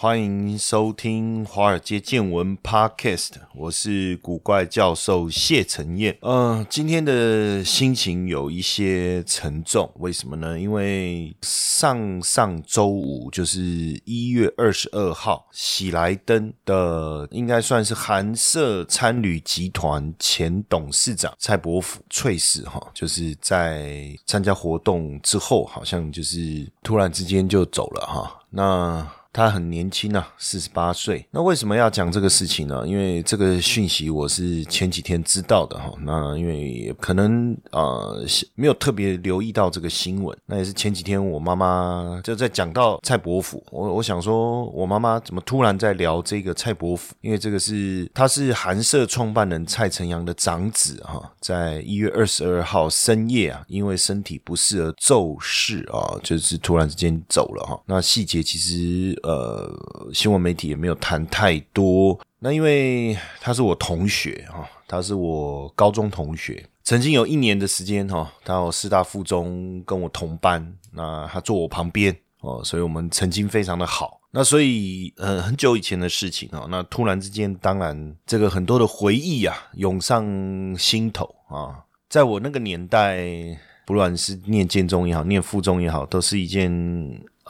欢迎收听《华尔街见闻》Podcast，我是古怪教授谢承彦。嗯，今天的心情有一些沉重，为什么呢？因为上上周五就是一月二十二号，喜来登的应该算是韩社参旅集团前董事长蔡伯甫翠世哈，就是在参加活动之后，好像就是突然之间就走了哈。那他很年轻啊，四十八岁。那为什么要讲这个事情呢？因为这个讯息我是前几天知道的哈。那因为可能呃没有特别留意到这个新闻。那也是前几天我妈妈就在讲到蔡伯甫，我我想说我妈妈怎么突然在聊这个蔡伯甫？因为这个是他是韩社创办人蔡成阳的长子哈，在一月二十二号深夜啊，因为身体不适而骤逝啊，就是突然之间走了哈。那细节其实。呃，新闻媒体也没有谈太多。那因为他是我同学哈，他是我高中同学，曾经有一年的时间哈，他有师大附中跟我同班，那他坐我旁边哦，所以我们曾经非常的好。那所以呃，很久以前的事情哦，那突然之间，当然这个很多的回忆啊涌上心头啊，在我那个年代，不管是念建中也好，念附中也好，都是一件。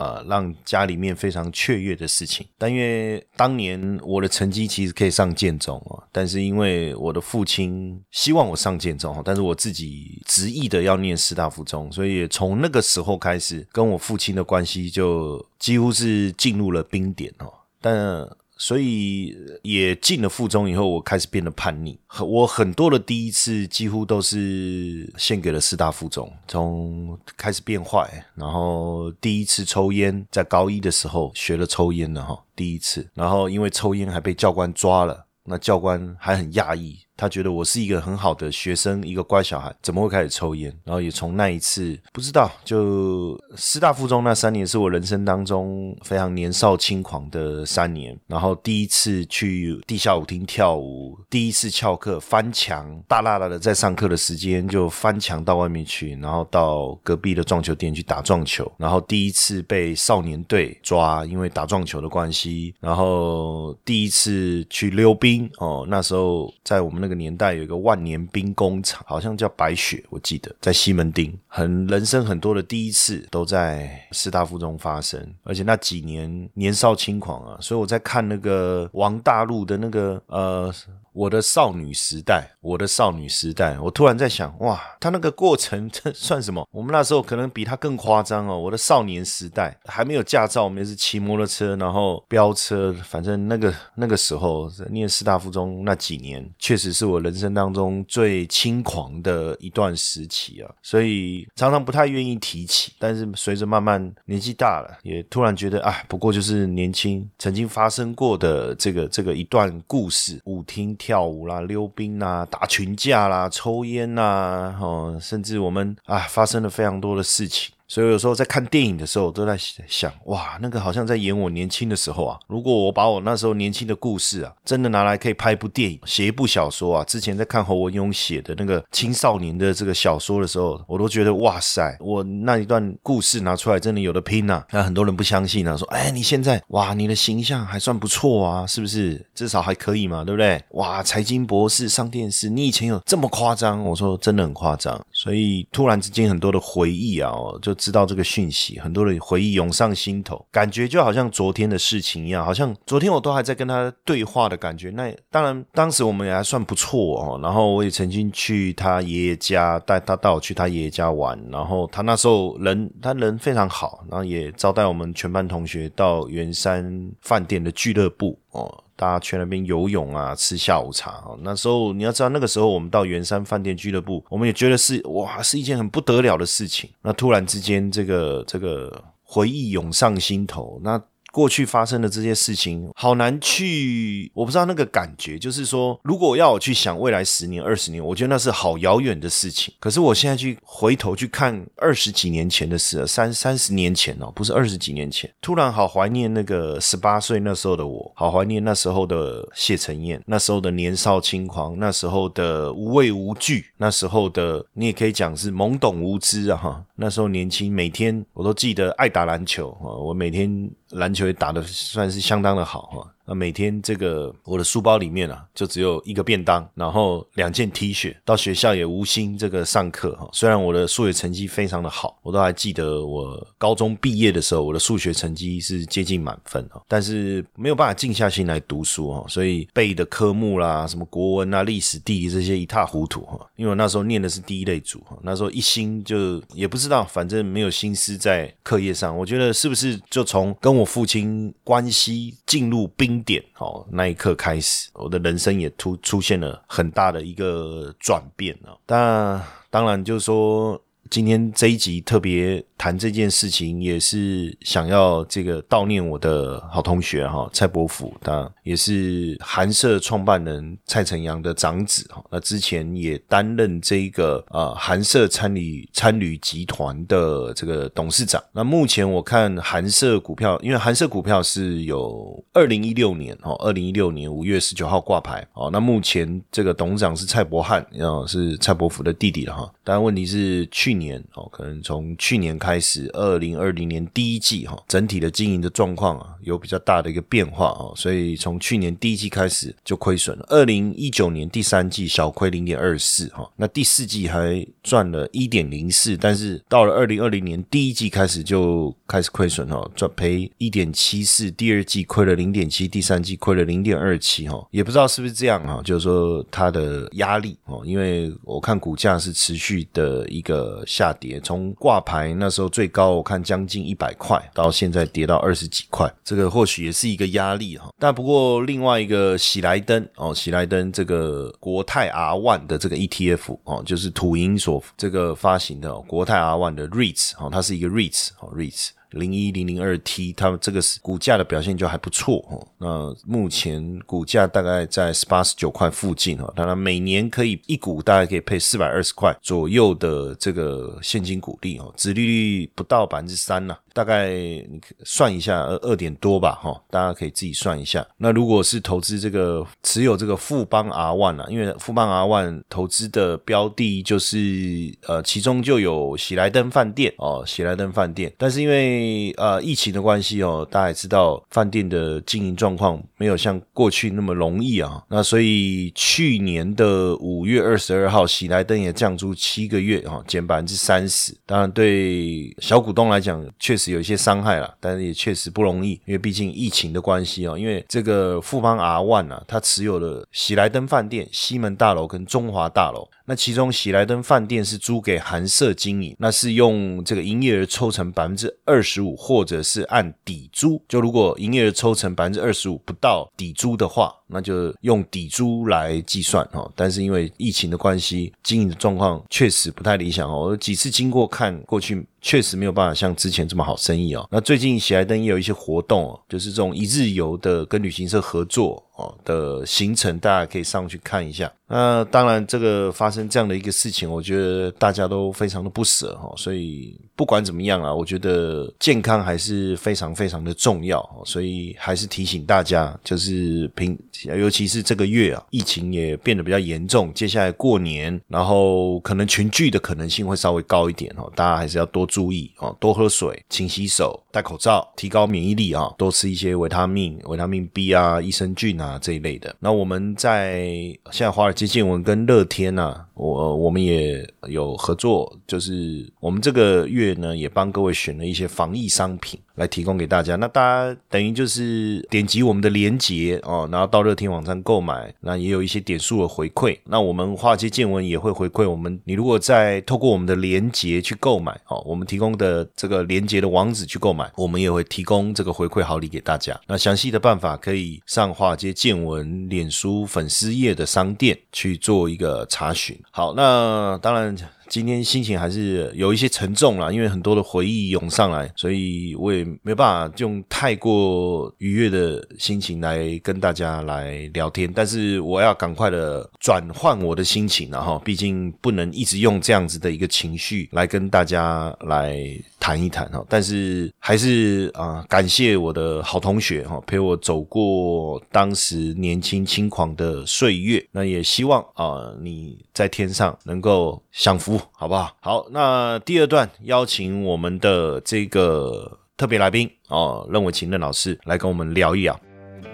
呃，让家里面非常雀跃的事情。但因为当年我的成绩其实可以上建中哦，但是因为我的父亲希望我上建中但是我自己执意的要念师大附中，所以从那个时候开始，跟我父亲的关系就几乎是进入了冰点哦。但所以也进了附中以后，我开始变得叛逆。我很多的第一次几乎都是献给了四大附中。从开始变坏，然后第一次抽烟，在高一的时候学了抽烟了哈，第一次。然后因为抽烟还被教官抓了，那教官还很讶异。他觉得我是一个很好的学生，一个乖小孩，怎么会开始抽烟？然后也从那一次不知道，就师大附中那三年是我人生当中非常年少轻狂的三年。然后第一次去地下舞厅跳舞，第一次翘课翻墙，大大的在上课的时间就翻墙到外面去，然后到隔壁的撞球店去打撞球。然后第一次被少年队抓，因为打撞球的关系。然后第一次去溜冰哦，那时候在我们那。个年代有一个万年兵工厂，好像叫白雪，我记得在西门町，很人生很多的第一次都在士大夫中发生，而且那几年年少轻狂啊，所以我在看那个王大陆的那个呃。我的少女时代，我的少女时代，我突然在想，哇，他那个过程 这算什么？我们那时候可能比他更夸张哦。我的少年时代还没有驾照，我们也是骑摩托车，然后飙车，反正那个那个时候念师大附中那几年，确实是我人生当中最轻狂的一段时期啊。所以常常不太愿意提起，但是随着慢慢年纪大了，也突然觉得啊，不过就是年轻曾经发生过的这个这个一段故事，舞厅。跳舞啦，溜冰啦，打群架啦，抽烟啦，哦，甚至我们啊，发生了非常多的事情。所以有时候在看电影的时候，都在想，哇，那个好像在演我年轻的时候啊。如果我把我那时候年轻的故事啊，真的拿来可以拍一部电影，写一部小说啊。之前在看侯文勇写的那个青少年的这个小说的时候，我都觉得哇塞，我那一段故事拿出来真的有的拼呐。那很多人不相信啊，说，哎，你现在哇，你的形象还算不错啊，是不是？至少还可以嘛，对不对？哇，财经博士上电视，你以前有这么夸张？我说真的很夸张。所以突然之间很多的回忆啊，就。知道这个讯息，很多的回忆涌上心头，感觉就好像昨天的事情一样，好像昨天我都还在跟他对话的感觉。那当然，当时我们也还算不错哦。然后我也曾经去他爷爷家，带他带我去他爷爷家玩。然后他那时候人，他人非常好，然后也招待我们全班同学到圆山饭店的俱乐部哦。大家去那边游泳啊，吃下午茶。那时候你要知道，那个时候我们到圆山饭店俱乐部，我们也觉得是哇，是一件很不得了的事情。那突然之间，这个这个回忆涌上心头，那。过去发生的这些事情，好难去，我不知道那个感觉，就是说，如果要我去想未来十年、二十年，我觉得那是好遥远的事情。可是我现在去回头去看二十几年前的事，三三十年前哦，不是二十几年前，突然好怀念那个十八岁那时候的我，好怀念那时候的谢承彦，那时候的年少轻狂，那时候的无畏无惧，那时候的你也可以讲是懵懂无知啊哈。那时候年轻，每天我都记得爱打篮球啊，我每天篮球也打的算是相当的好哈。啊每天这个我的书包里面啊，就只有一个便当，然后两件 T 恤，到学校也无心这个上课哈。虽然我的数学成绩非常的好，我都还记得我高中毕业的时候，我的数学成绩是接近满分哈，但是没有办法静下心来读书哈，所以背的科目啦，什么国文啊、历史、地理这些一塌糊涂哈。因为我那时候念的是第一类组哈，那时候一心就也不知道，反正没有心思在课业上。我觉得是不是就从跟我父亲关系进入冰。点哦，那一刻开始，我的人生也突出现了很大的一个转变啊。但当然，就是说。今天这一集特别谈这件事情，也是想要这个悼念我的好同学哈蔡伯甫，他也是韩社创办人蔡成阳的长子哈。那之前也担任这一个呃韩社参旅参旅集团的这个董事长。那目前我看韩社股票，因为韩社股票是有二零一六年哦，二零一六年五月十九号挂牌哦。那目前这个董事长是蔡伯汉，然后是蔡伯甫的弟弟了哈。但问题是去年哦，可能从去年开始，二零二零年第一季哈，整体的经营的状况啊，有比较大的一个变化哦，所以从去年第一季开始就亏损了。二零一九年第三季小亏零点二四哈，那第四季还赚了一点零四，但是到了二零二零年第一季开始就开始亏损哈，赚赔一点七四，第二季亏了零点七，第三季亏了零点二七哈，也不知道是不是这样哈，就是说它的压力哦，因为我看股价是持续。的一个下跌，从挂牌那时候最高我看将近一百块，到现在跌到二十几块，这个或许也是一个压力哈。但不过另外一个喜来登哦，喜来登这个国泰 R One 的这个 ETF 哦，就是土银所这个发行的国泰 R One 的 REITs 哦，它是一个 REITs 哦 REITs。零一零零二 T，它这个是股价的表现就还不错哦。那目前股价大概在十八十九块附近哦。当然每年可以一股大概可以配四百二十块左右的这个现金股利哦，殖利率不到百分之三呐。大概你算一下，二二点多吧，哈，大家可以自己算一下。那如果是投资这个持有这个富邦 R One 啊，因为富邦 R One 投资的标的就是呃，其中就有喜来登饭店哦，喜来登饭店。但是因为因为呃疫情的关系哦，大家也知道饭店的经营状况没有像过去那么容易啊。那所以去年的五月二十二号，喜来登也降租七个月哈，减百分之三十。当然对小股东来讲，确实有一些伤害了，但是也确实不容易，因为毕竟疫情的关系哦。因为这个富邦 R One 啊，它持有的喜来登饭店、西门大楼跟中华大楼。那其中喜来登饭店是租给韩社经营，那是用这个营业额抽成百分之二十十五，或者是按底租。就如果营业额抽成百分之二十五不到底租的话，那就用底租来计算哈。但是因为疫情的关系，经营的状况确实不太理想哦。我几次经过看过去，确实没有办法像之前这么好生意哦。那最近喜来登也有一些活动哦，就是这种一日游的跟旅行社合作。的行程，大家可以上去看一下。那当然，这个发生这样的一个事情，我觉得大家都非常的不舍哈。所以不管怎么样啊，我觉得健康还是非常非常的重要。所以还是提醒大家，就是平，尤其是这个月啊，疫情也变得比较严重。接下来过年，然后可能群聚的可能性会稍微高一点哦。大家还是要多注意哦，多喝水，勤洗手，戴口罩，提高免疫力啊。多吃一些维他命，维他命 B 啊，益生菌啊。这一类的。那我们在现在华尔街见闻跟乐天啊，我我们也有合作，就是我们这个月呢，也帮各位选了一些防疫商品。来提供给大家。那大家等于就是点击我们的链接哦，然后到乐天网站购买，那也有一些点数的回馈。那我们华尔街见闻也会回馈我们，你如果在透过我们的链接去购买哦，我们提供的这个链接的网址去购买，我们也会提供这个回馈好礼给大家。那详细的办法可以上华尔街见闻脸书粉丝页的商店去做一个查询。好，那当然。今天心情还是有一些沉重啦，因为很多的回忆涌上来，所以我也没办法用太过愉悦的心情来跟大家来聊天。但是我要赶快的转换我的心情了哈，毕竟不能一直用这样子的一个情绪来跟大家来谈一谈哈。但是还是啊，感谢我的好同学哈，陪我走过当时年轻轻狂的岁月。那也希望啊，你在天上能够享福。好不好？好，那第二段邀请我们的这个特别来宾哦，任伟勤任老师来跟我们聊一聊。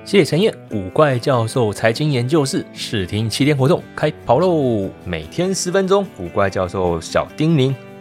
谢谢陈燕，古怪教授财经研究室试听七天活动开跑喽！每天十分钟，古怪教授小叮咛。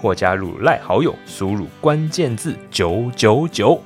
或加入赖好友，输入关键字九九九。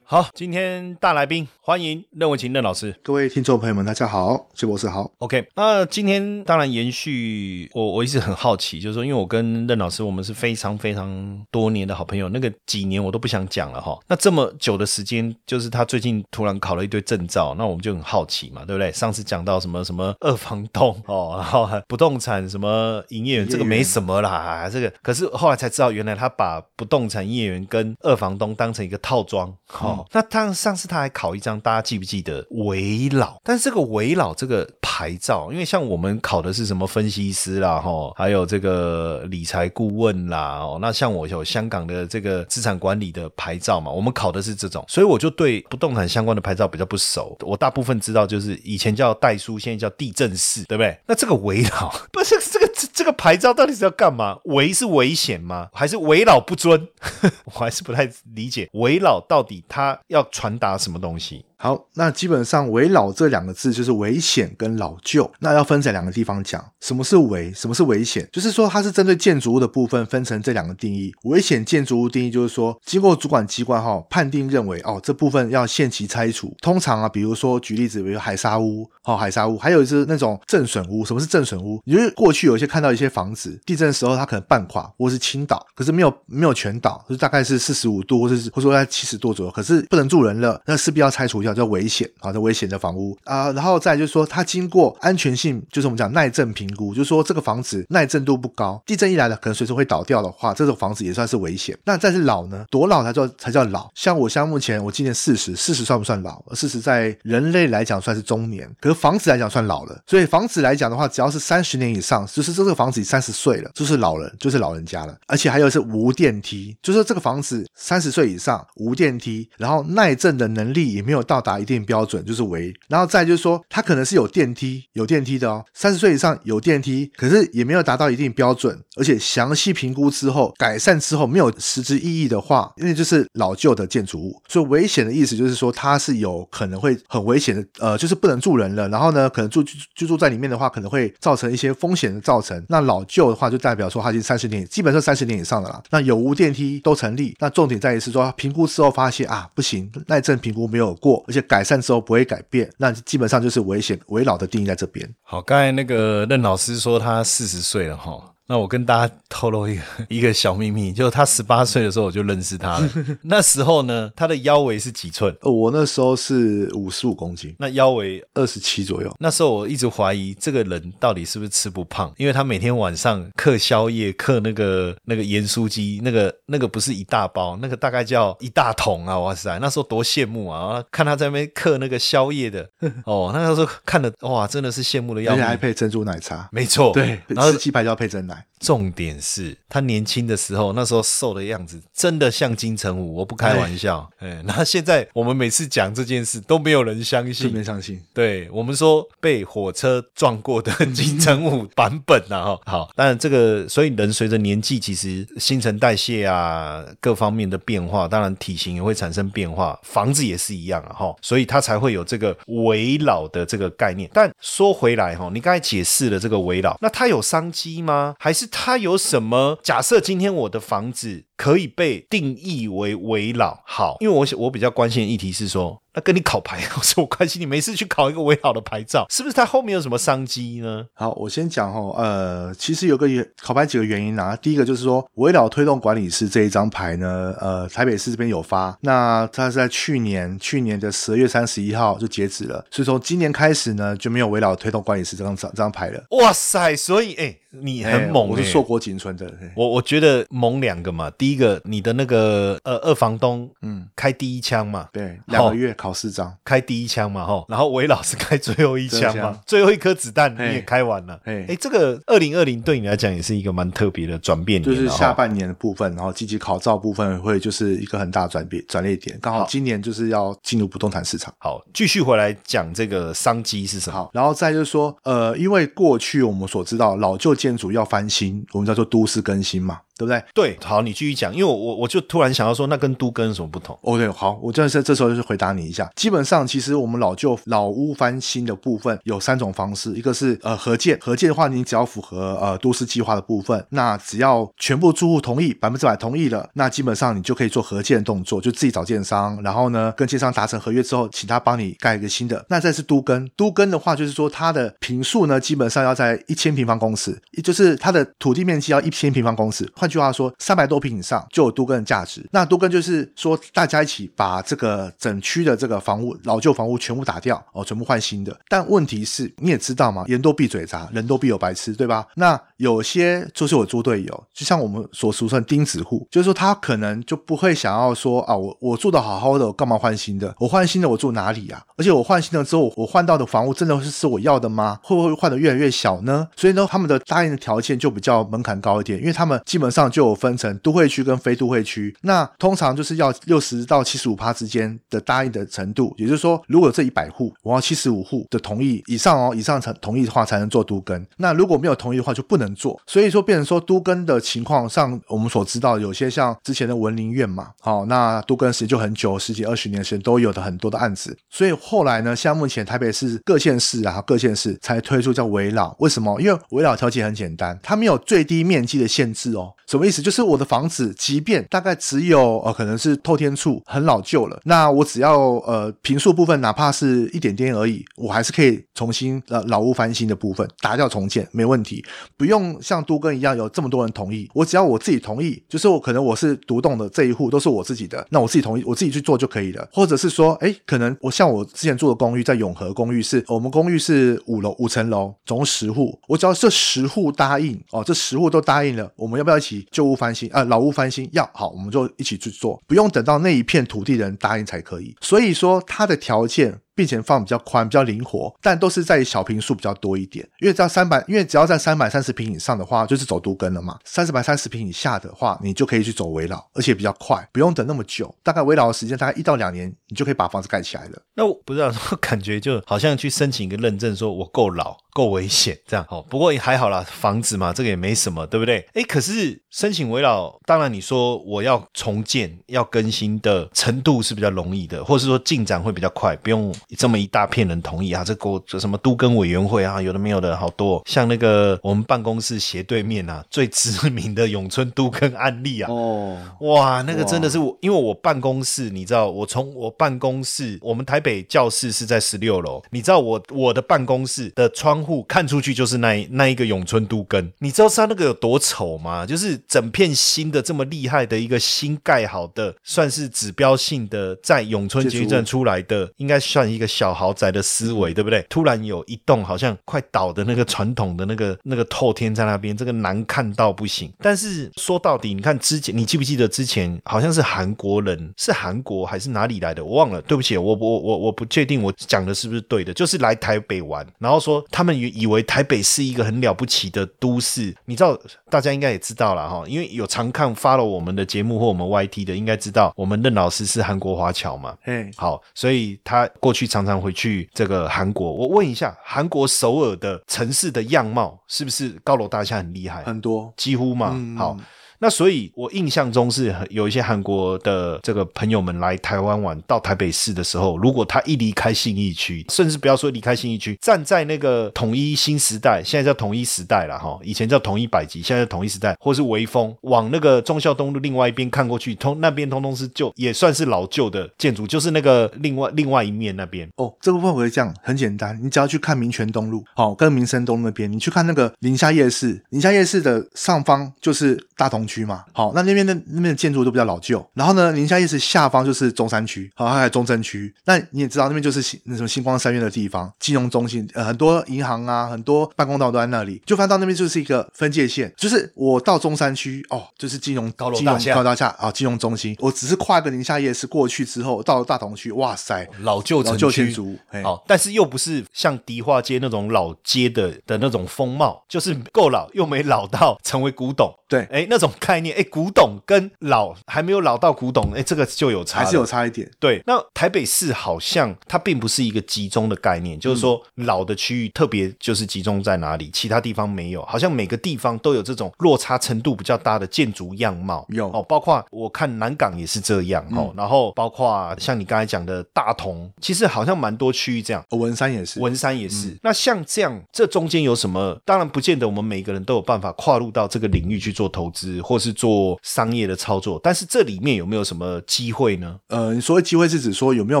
好，今天大来宾。欢迎任文琴任老师，各位听众朋友们，大家好，谢博士好。OK，那今天当然延续我，我一直很好奇，就是说，因为我跟任老师我们是非常非常多年的好朋友，那个几年我都不想讲了哈。那这么久的时间，就是他最近突然考了一堆证照，那我们就很好奇嘛，对不对？上次讲到什么什么二房东哦，然后不动产什么营业员，这个没什么啦，这个可是后来才知道，原来他把不动产营业员跟二房东当成一个套装。好，那他上次他还考一张。大家记不记得维老？但是这个维老这个牌照，因为像我们考的是什么分析师啦，哈，还有这个理财顾问啦，哦，那像我有香港的这个资产管理的牌照嘛，我们考的是这种，所以我就对不动产相关的牌照比较不熟。我大部分知道就是以前叫代书，现在叫地震士，对不对？那这个维老 不是这个这个牌照到底是要干嘛？维是危险吗？还是为老不尊？我还是不太理解为老到底他要传达什么东西。に好，那基本上“危老”这两个字就是危险跟老旧。那要分在两个地方讲，什么是危，什么是危险？就是说它是针对建筑物的部分分成这两个定义。危险建筑物定义就是说，经过主管机关哈判定认为哦这部分要限期拆除。通常啊，比如说举例子，比如海沙屋，哦海沙屋，还有是那种震损屋。什么是震损屋？就是过去有一些看到一些房子，地震的时候它可能半垮或是倾倒，可是没有没有全倒，就是大概是四十五度或者是或者说在七十度左右，可是不能住人了，那势必要拆除掉。叫危险啊，这危险的房屋啊，然后再就是说，它经过安全性，就是我们讲耐震评估，就是说这个房子耐震度不高，地震一来了，可能随时会倒掉的话，这种房子也算是危险。那再是老呢，多老才叫才叫老？像我像目前我今年四十，四十算不算老？四十在人类来讲算是中年，可是房子来讲算老了。所以房子来讲的话，只要是三十年以上，就是这个房子三十岁了，就是老人，就是老人家了。而且还有是无电梯，就是这个房子三十岁以上无电梯，然后耐震的能力也没有到。达一定标准就是为，然后再就是说，它可能是有电梯，有电梯的哦。三十岁以上有电梯，可是也没有达到一定标准，而且详细评估之后改善之后没有实质意义的话，因为就是老旧的建筑物，所以危险的意思就是说它是有可能会很危险的，呃，就是不能住人了。然后呢，可能住居住在里面的话，可能会造成一些风险的造成。那老旧的话，就代表说它已经三十年，基本上三十年以上的了。那有无电梯都成立。那重点在于是说评估之后发现啊，不行，耐震评估没有过。而且改善之后不会改变，那基本上就是危险、危老的定义在这边。好，刚才那个任老师说他四十岁了哈。那我跟大家透露一个 一个小秘密，就是他十八岁的时候我就认识他了。那时候呢，他的腰围是几寸？我那时候是五十五公斤，那腰围二十七左右。那时候我一直怀疑这个人到底是不是吃不胖，因为他每天晚上嗑宵夜，嗑那个那个盐酥鸡，那个那个不是一大包，那个大概叫一大桶啊！哇塞，那时候多羡慕啊！看他在那边嗑那个宵夜的 哦，那个时候看的哇，真的是羡慕的要命。还配珍珠奶茶，没错，对，然后鸡排就要配珍奶。来。重点是他年轻的时候，那时候瘦的样子真的像金城武，我不开玩笑。哎，那现在我们每次讲这件事都没有人相信，没相信。对我们说被火车撞过的金城武版本啊，哈，好，当然这个，所以人随着年纪，其实新陈代谢啊，各方面的变化，当然体型也会产生变化，房子也是一样啊，哈，所以它才会有这个围老的这个概念。但说回来哈，你刚才解释了这个围老，那它有商机吗？还是它有什么？假设今天我的房子可以被定义为围老，好，因为我我比较关心的议题是说。那跟你考牌有什么关系？你没事去考一个维老的牌照，是不是它后面有什么商机呢？好，我先讲哦，呃，其实有个原考牌几个原因啊。第一个就是说，维老推动管理师这一张牌呢，呃，台北市这边有发，那它是在去年去年的十二月三十一号就截止了，所以从今年开始呢，就没有维老推动管理师这张这张牌了。哇塞，所以哎，你很猛，我是硕果仅存的。我我觉得猛两个嘛，第一个你的那个呃二房东，嗯，开第一枪嘛，对，两个月。考四张，开第一枪嘛，哈，然后韦老师开最后一枪嘛，最后一颗子弹你也开完了，哎，哎，这个二零二零对你来讲也是一个蛮特别的转变，就是下半年的部分，然后积极考照部分会就是一个很大转变转捩点，刚好。今年就是要进入不动产市场。好，继续回来讲这个商机是什么？好，然后再就是说，呃，因为过去我们所知道老旧建筑要翻新，我们叫做都市更新嘛。对不对？对，好，你继续讲，因为我我我就突然想到说，那跟都跟有什么不同？OK，好，我真的是这时候就是回答你一下。基本上，其实我们老旧老屋翻新的部分有三种方式，一个是呃合建，合建的话，你只要符合呃都市计划的部分，那只要全部住户同意，百分之百同意了，那基本上你就可以做合建动作，就自己找建商，然后呢跟建商达成合约之后，请他帮你盖一个新的。那再是都跟，都跟的话就是说它的平数呢，基本上要在一千平方公尺，也就是它的土地面积要一千平方公尺。换句话说，三百。多平以上就有多根的价值。那多根就是说，大家一起把这个整区的这个房屋老旧房屋全部打掉哦，全部换新的。但问题是，你也知道嘛，言多必嘴杂，人多必有白痴，对吧？那有些就是我猪队友，就像我们所俗称钉子户，就是说他可能就不会想要说啊，我我住的好好的，干嘛换新的？我换新的我住哪里啊？而且我换新了之后，我换到的房屋真的是是我要的吗？会不会换的越来越小呢？所以呢，他们的答应的条件就比较门槛高一点，因为他们基本上就有分成。都会区跟非都会区，那通常就是要六十到七十五趴之间的答应的程度，也就是说，如果这一百户，我要七十五户的同意以上哦，以上才同意的话才能做都更。那如果没有同意的话，就不能做。所以说，变成说都更的情况上，我们所知道有些像之前的文林院嘛，好，那都更时间就很久，十几二十年时间都有的很多的案子。所以后来呢，像目前台北市各县市啊，各县市才推出叫围老，为什么？因为围老条件很简单，它没有最低面积的限制哦。什么意思？就是我的房子，即便大概只有呃，可能是透天处很老旧了，那我只要呃平数部分，哪怕是一点点而已，我还是可以重新呃老屋翻新的部分打掉重建，没问题，不用像都根一样有这么多人同意，我只要我自己同意，就是我可能我是独栋的这一户都是我自己的，那我自己同意，我自己去做就可以了。或者是说，哎，可能我像我之前住的公寓，在永和公寓是，我们公寓是五楼五层楼，总共十户，我只要这十户答应哦，这十户都答应了，我们要不要一起？旧屋翻新啊，老屋翻新要好，我们就一起去做，不用等到那一片土地人答应才可以。所以说，它的条件。并且放比较宽、比较灵活，但都是在小平数比较多一点。因为只要三百，因为只要在三百三十平以上的话，就是走都根了嘛。三十百三十平以下的话，你就可以去走围老，而且比较快，不用等那么久。大概围老的时间大概一到两年，你就可以把房子盖起来了。那我不知道，感觉就好像去申请一个认证，说我够老、够危险这样。哦，不过也还好啦，房子嘛，这个也没什么，对不对？哎，可是申请围老，当然你说我要重建、要更新的程度是比较容易的，或是说进展会比较快，不用。这么一大片人同意啊，这个这什么都跟委员会啊，有的没有的好多，像那个我们办公室斜对面啊，最知名的永春都跟案例啊，哦，哇，那个真的是我，因为我办公室，你知道，我从我办公室，我们台北教室是在十六楼，你知道我我的办公室的窗户看出去就是那那一个永春都跟，你知道它那个有多丑吗？就是整片新的这么厉害的一个新盖好的，算是指标性的在永春捷运站出来的，应该算一个。小豪宅的思维，对不对？突然有一栋好像快倒的那个传统的那个那个透天在那边，这个难看到不行。但是说到底，你看之前，你记不记得之前好像是韩国人，是韩国还是哪里来的？我忘了，对不起，我我我我不确定我讲的是不是对的，就是来台北玩，然后说他们以以为台北是一个很了不起的都市，你知道，大家应该也知道了哈，因为有常看 follow 我们的节目或我们 YT 的，应该知道我们任老师是韩国华侨嘛。嗯，好，所以他过去常常回去这个韩国。我问一下，韩国首尔的城市的样貌是不是高楼大厦很厉害？很多，几乎嘛。嗯好，那所以我印象中是有一些韩国的这个朋友们来台湾玩，到台北市的时候，如果他一离开信义区，甚至不要说离开信义区，站在那个统一新时代，现在叫统一时代了哈，以前叫统一百集，现在叫统一时代，或是微风，往那个忠孝东路另外一边看过去，通那边通通是旧，也算是老旧的建筑，就是那个另外另外一面那边。哦，这部分我会这样，很简单，你只要去看民权东路，好、跟民生东路那边，你去看那个宁夏夜市，宁夏夜市的上方就是大同区嘛，好、那那边的那边的建筑都比较老旧，然后呢，宁夏夜市下方就是中山区，好、还有中正区，那你也知道那边就是那什么星光三院的地方，金融中心，呃，很多银行啊，很多办公道都在那里，就发现到那边就是一个分界线，就是我到中山区，哦，就是金融高楼大厦高楼大厦啊，金融中心，我只是跨一个宁夏夜市过去之后，到了大同区，哇塞，老旧城老旧区建筑，嘿好，但是又不是像迪化街那种老街的的那种风貌，就是够老又没老到成为古董。对哎，那种概念，哎，古董跟老还没有老到古董，哎，这个就有差了，还是有差一点。对，那台北市好像它并不是一个集中的概念，就是说老的区域特别就是集中在哪里，其他地方没有，好像每个地方都有这种落差程度比较大的建筑样貌。有哦，包括我看南港也是这样哦，然后包括像你刚才讲的大同，其实好像蛮多区域这样。哦文山也是，文山也是。那像这样，这中间有什么？当然不见得我们每个人都有办法跨入到这个领域去做投资，或是做商业的操作。但是这里面有没有什么机会呢？呃，你所谓机会是指说有没有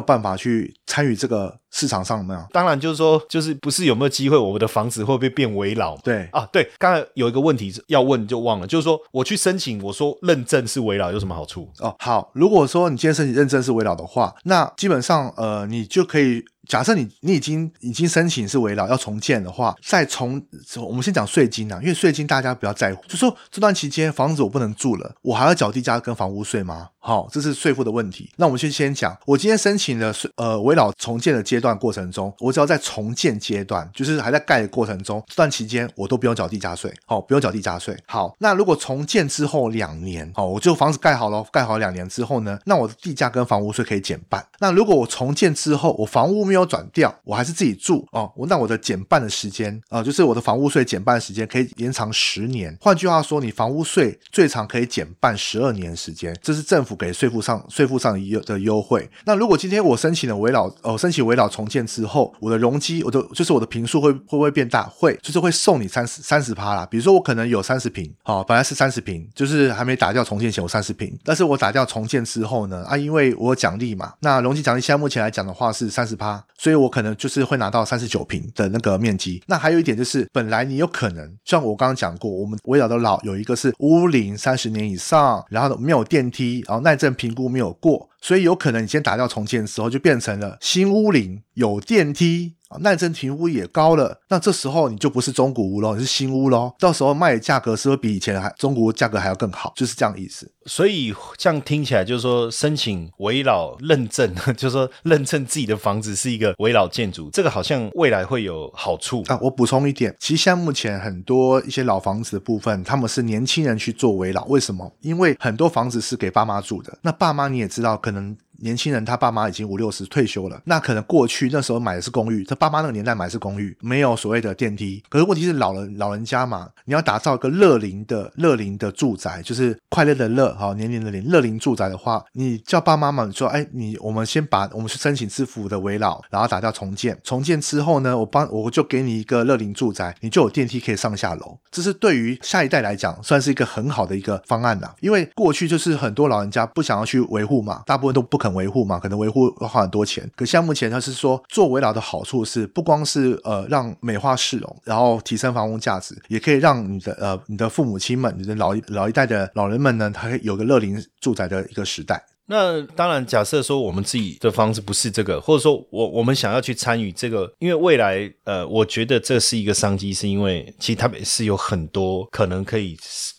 办法去参与这个市场上有没有？当然就是说，就是不是有没有机会，我们的房子会不会变围老？对，啊，对，刚才有一个问题要问就忘了，就是说我去申请，我说认证是围老有什么好处？哦，好，如果说你今天申请认证是围老的话，那基本上呃，你就可以。假设你你已经已经申请是围绕要重建的话，再重我们先讲税金啊，因为税金大家不要在乎，就说这段期间房子我不能住了，我还要缴地价跟房屋税吗？好、这是税负的问题。那我们先先讲，我今天申请的税呃围绕重建的阶段过程中，我只要在重建阶段，就是还在盖的过程中，这段期间我都不用缴地价税，好、不用缴地价税。好，那如果重建之后两年，好、我就房子盖好了，盖好两年之后呢，那我的地价跟房屋税可以减半。那如果我重建之后，我房屋没有转掉，我还是自己住哦，那我的减半的时间啊、就是我的房屋税减半的时间可以延长十年。换句话说，你房屋税最长可以减半十二年时间，这是政府给税负上税负上的优的优惠。那如果今天我申请了围绕呃申请围绕重建之后，我的容积我的就是我的平数会会不会变大？会，就是会送你三十三十趴啦。比如说我可能有三十平，好、本来是三十平，就是还没打掉重建前我三十平，但是我打掉重建之后呢，啊，因为我有奖励嘛，那容积奖励现在目前来讲的话是三十趴，所以我可能就是会拿到三十九平的那个面积。那还有一点就是，本来你有可能像我刚刚讲过，我们围绕的老有一个是屋龄三十年以上，然后没有电梯，然后耐震评估没有过，所以有可能你先打掉重建的时候就变成了新屋龄有电梯。啊耐震评估也高了，那这时候你就不是中古屋喽，你是新屋喽。到时候卖的价格是会比以前还中古屋价格还要更好，就是这样意思。所以这样听起来就是说，申请围绕认证，就是说认证自己的房子是一个围绕建筑，这个好像未来会有好处。啊，我补充一点，其实现在目前很多一些老房子的部分，他们是年轻人去做围绕，为什么？因为很多房子是给爸妈住的，那爸妈你也知道，可能。年轻人他爸妈已经五六十退休了，那可能过去那时候买的是公寓，他爸妈那个年代买的是公寓，没有所谓的电梯。可是问题是老人老人家嘛，你要打造一个乐龄的乐龄的住宅，就是快乐的乐，好，年龄的龄，乐龄住宅的话，你叫爸妈嘛，你说，哎，你我们先把我们去申请支付的围绕，然后打掉重建，重建之后呢，我帮我就给你一个乐龄住宅，你就有电梯可以上下楼，这是对于下一代来讲算是一个很好的一个方案啦。因为过去就是很多老人家不想要去维护嘛，大部分都不肯维护嘛，可能维护要花很多钱。可现在目前他是说做围绕的好处是，不光是呃让美化市容，然后提升房屋价值，也可以让你的呃你的父母亲们，你的老一老一代的老人们呢，他可以有个乐龄住宅的一个时代。那当然，假设说我们自己的房子不是这个，或者说我我们想要去参与这个，因为未来呃，我觉得这是一个商机，是因为其实台北市有很多可能可以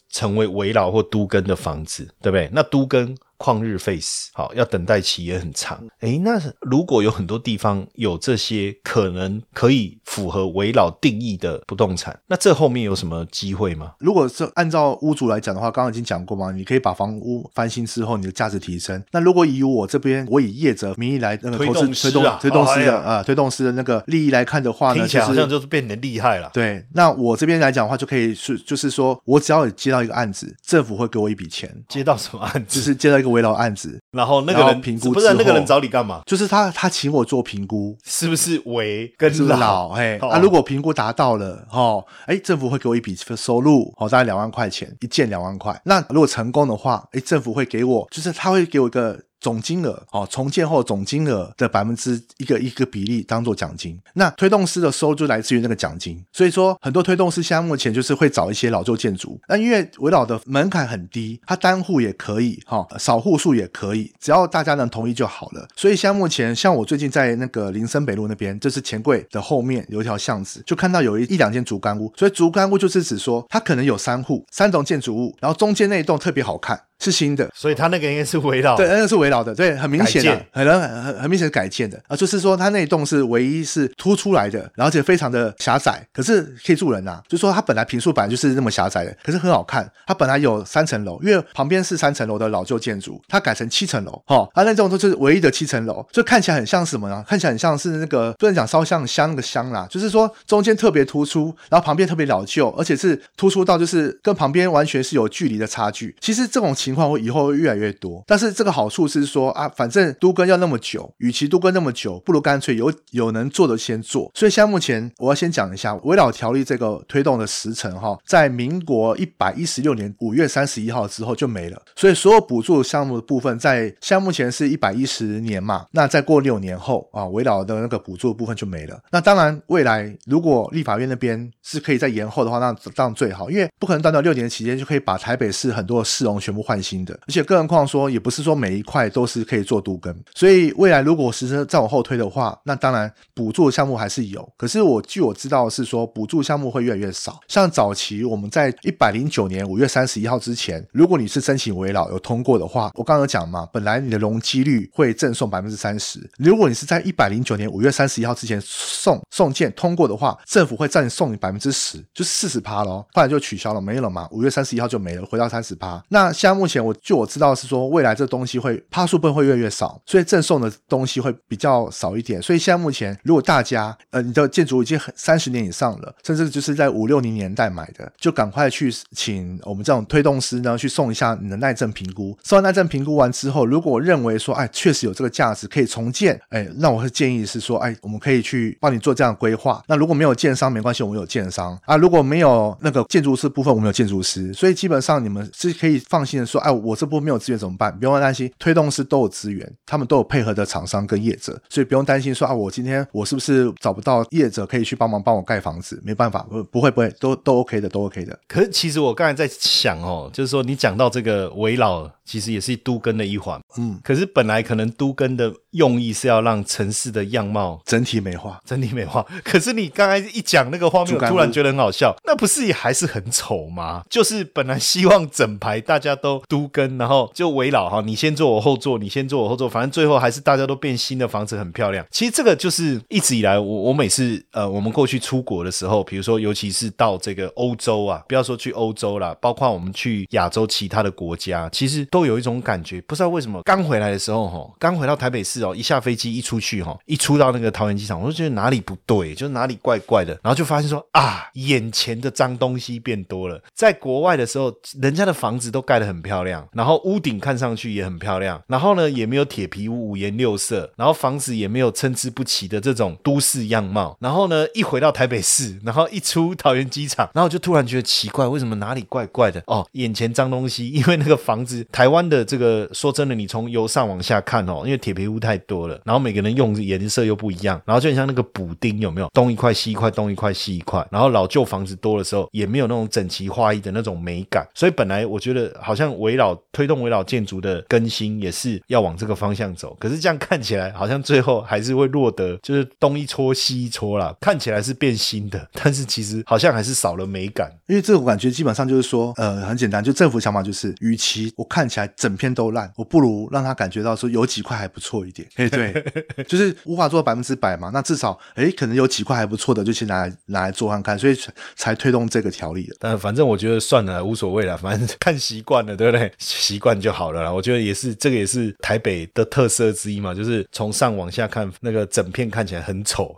成为围绕或都根的房子，对不对？那都根。旷日费时，好，要等待期也很长。诶，那如果有很多地方有这些可能可以符合围绕定义的不动产，那这后面有什么机会吗？如果是按照屋主来讲的话，刚刚已经讲过嘛，你可以把房屋翻新之后，你的价值提升。那如果以我这边，我以业者名义来那个投资推动推动师的啊，推动师的那个利益来看的话呢，听起来好像就是变得厉害了。对，那我这边来讲的话，就可以是就是说我只要接到一个案子，政府会给我一笔钱。接到什么案子？就是接到一个围绕案子。然后那个人评估不是那个人找你干嘛？就是他他请我做评估，是不是围跟老？哎，啊，如果评估达到了，哦，哎，政府会给我一笔收入，哦，大概两万块钱一件两万块。那如果成功的话，哎，政府会给我，就是他会给我一个。总金额哦，重建后总金额的百分之一个一个比例当做奖金。那推动师的收入就来自于那个奖金。所以说，很多推动师现在目前就是会找一些老旧建筑。那因为围绕的门槛很低，它单户也可以哈，少户数也可以，只要大家能同意就好了。所以现在目前，像我最近在那个林森北路那边，就是钱柜的后面有一条巷子，就看到有一一两间竹竿屋。所以竹竿屋就是指说，它可能有三户三栋建筑物，然后中间那一栋特别好看。是新的，所以它那个应该是围绕，对，那个是围绕的，对，很明显的，很很很很明显改建的。啊，就是说它那一栋是唯一是凸出来的，然后且非常的狭窄，可是可以住人呐，就说它本来平数本来就是那么狭窄的，可是很好看，它本来有三层楼，因为旁边是三层楼的老旧建筑，它改成七层楼，哈，它那栋都是唯一的七层楼，就看起来很像什么呢？看起来很像是那个不能讲烧香香那个香啦，就是说中间特别突出，然后旁边特别老旧，而且是突出到就是跟旁边完全是有距离的差距。其实这种情况会以后会越来越多，但是这个好处是说啊，反正都跟要那么久，与其都跟那么久，不如干脆有有能做的先做。所以现在目前我要先讲一下围绕条例这个推动的时程哈，在民国一百一十六年五月三十一号之后就没了。所以所有补助项目的部分，在现在目前是一百一十年嘛，那再过六年后啊，围绕的那个补助部分就没了。那当然，未来如果立法院那边是可以再延后的话，那当然最好，因为不可能短短六年期间就可以把台北市很多的市容全部换换新的，而且更何况说也不是说每一块都是可以做都根，所以未来如果实施再往后推的话，那当然补助项目还是有。可是我据我知道是说补助项目会越来越少。像早期我们在一百零九年五月三十一号之前，如果你是申请围绕有通过的话，我刚刚有讲嘛，本来你的容积率会赠送百分之三十。如果你是在一百零九年五月三十一号之前送送件通过的话，政府会再送你百分之十，就四十趴喽。后来就取消了，没有了嘛。五月三十一号就没了，回到三十趴。那项目目前我就我知道。是说未来这东西会趴数部分会越来越少，所以赠送的东西会比较少一点。所以现在目前，如果大家呃你的建筑已经很三十年以上了，甚至就是在五六零年代买的，就赶快去请我们这种推动师呢去送一下你的耐震评估。送完耐震评估完之后，如果认为说哎确实有这个价值可以重建，哎那我会建议是说哎我们可以去帮你做这样规划。那如果没有建商没关系，我们有建商啊。如果没有那个建筑师部分，我们有建筑师。所以基本上你们是可以放心的说，哎我这部分没有。资源怎么办？不用担心，推动师都有资源，他们都有配合的厂商跟业者，所以不用担心说啊，我今天我是不是找不到业者可以去帮忙帮我盖房子？没办法，不不会不会，都都 OK 的，都 OK 的。可是其实我刚才在想哦，就是说你讲到这个围绕。其实也是都根的一环，嗯，可是本来可能都根的用意是要让城市的样貌整体美化，整体美化。可是你刚才一讲那个画面，我突然觉得很好笑，那不是也还是很丑吗？就是本来希望整排大家都都跟，然后就围绕哈，你先坐我后座，你先坐我后座，反正最后还是大家都变新的房子很漂亮。其实这个就是一直以来，我我每次呃，我们过去出国的时候，比如说尤其是到这个欧洲啊，不要说去欧洲啦，包括我们去亚洲其他的国家，其实。都有一种感觉，不知道为什么，刚回来的时候，哈，刚回到台北市哦，一下飞机一出去，哈，一出到那个桃园机场，我就觉得哪里不对，就哪里怪怪的，然后就发现说啊，眼前的脏东西变多了。在国外的时候，人家的房子都盖得很漂亮，然后屋顶看上去也很漂亮，然后呢，也没有铁皮屋五颜六色，然后房子也没有参差不齐的这种都市样貌。然后呢，一回到台北市，然后一出桃园机场，然后就突然觉得奇怪，为什么哪里怪怪的？哦，眼前脏东西，因为那个房子台。台湾的这个说真的，你从由上往下看哦，因为铁皮屋太多了，然后每个人用颜色又不一样，然后就很像那个补丁有没有？东一块西一块，东一块西一块，然后老旧房子多的时候也没有那种整齐划一的那种美感，所以本来我觉得好像围绕推动围绕建筑的更新也是要往这个方向走，可是这样看起来好像最后还是会落得就是东一撮西一撮啦，看起来是变新的，但是其实好像还是少了美感。因为这种感觉基本上就是说，呃，很简单，就政府想法就是，与其我看起来整片都烂，我不如让他感觉到说有几块还不错一点。哎，对，就是无法做到百分之百嘛，那至少哎，可能有几块还不错的，就先拿来拿来做看看，所以才才推动这个条例的。但反正我觉得算了，无所谓了，反正看习惯了，对不对？习惯就好了啦。我觉得也是，这个也是台北的特色之一嘛，就是从上往下看，那个整片看起来很丑。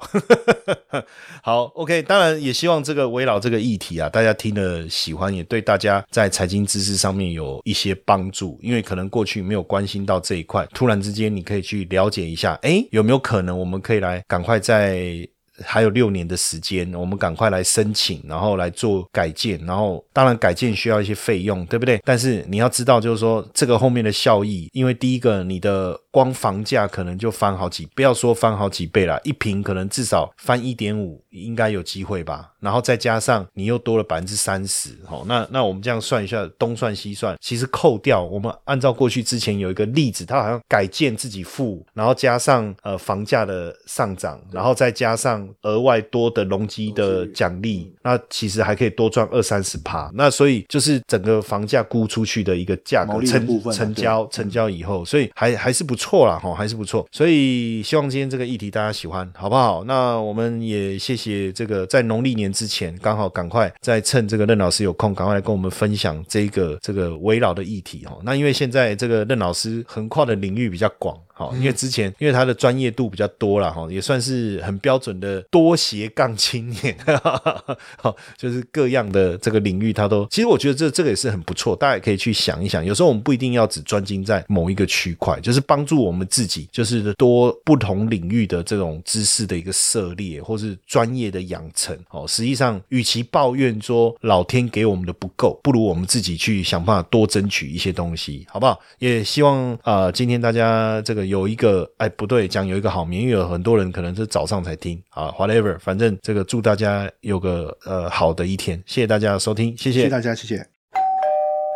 好，OK，当然也希望这个围绕这个议题啊，大家听了喜欢，也对大家在财经知识上面有一些帮助，因为可能过去没有关心到这一块，突然之间你可以去了解一下，哎，有没有可能我们可以来赶快在。还有六年的时间，我们赶快来申请，然后来做改建。然后当然改建需要一些费用，对不对？但是你要知道，就是说这个后面的效益，因为第一个你的光房价可能就翻好几，不要说翻好几倍啦，一平可能至少翻一点五，应该有机会吧。然后再加上你又多了百分之三十，哦，那那我们这样算一下，东算西算，其实扣掉我们按照过去之前有一个例子，它好像改建自己付，然后加上呃房价的上涨，然后再加上。额外多的容积的奖励，那其实还可以多赚二三十趴。那所以就是整个房价估出去的一个价格成成交成交以后，所以还还是不错啦，哈，还是不错。所以希望今天这个议题大家喜欢，好不好？那我们也谢谢这个在农历年之前，刚好赶快在趁这个任老师有空，赶快来跟我们分享这个这个围绕的议题哈。那因为现在这个任老师横跨的领域比较广。好，因为之前因为他的专业度比较多了哈，也算是很标准的多斜杠青年，好，就是各样的这个领域他都，其实我觉得这这个也是很不错，大家也可以去想一想，有时候我们不一定要只专精在某一个区块，就是帮助我们自己，就是多不同领域的这种知识的一个涉猎，或是专业的养成。哦，实际上与其抱怨说老天给我们的不够，不如我们自己去想办法多争取一些东西，好不好？也希望啊，今天大家这个。有一个哎，不对，讲有一个好名誉，有很多人可能是早上才听啊，whatever，反正这个祝大家有个呃好的一天，谢谢大家收听，谢谢大家，谢谢。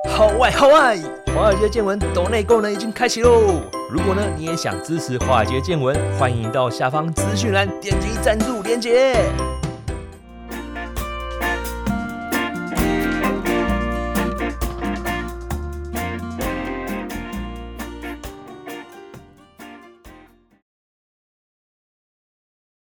好外好外，华尔街见闻抖内功能已经开启喽！如果呢你也想支持华尔街见闻，欢迎到下方资讯栏点击赞助连接。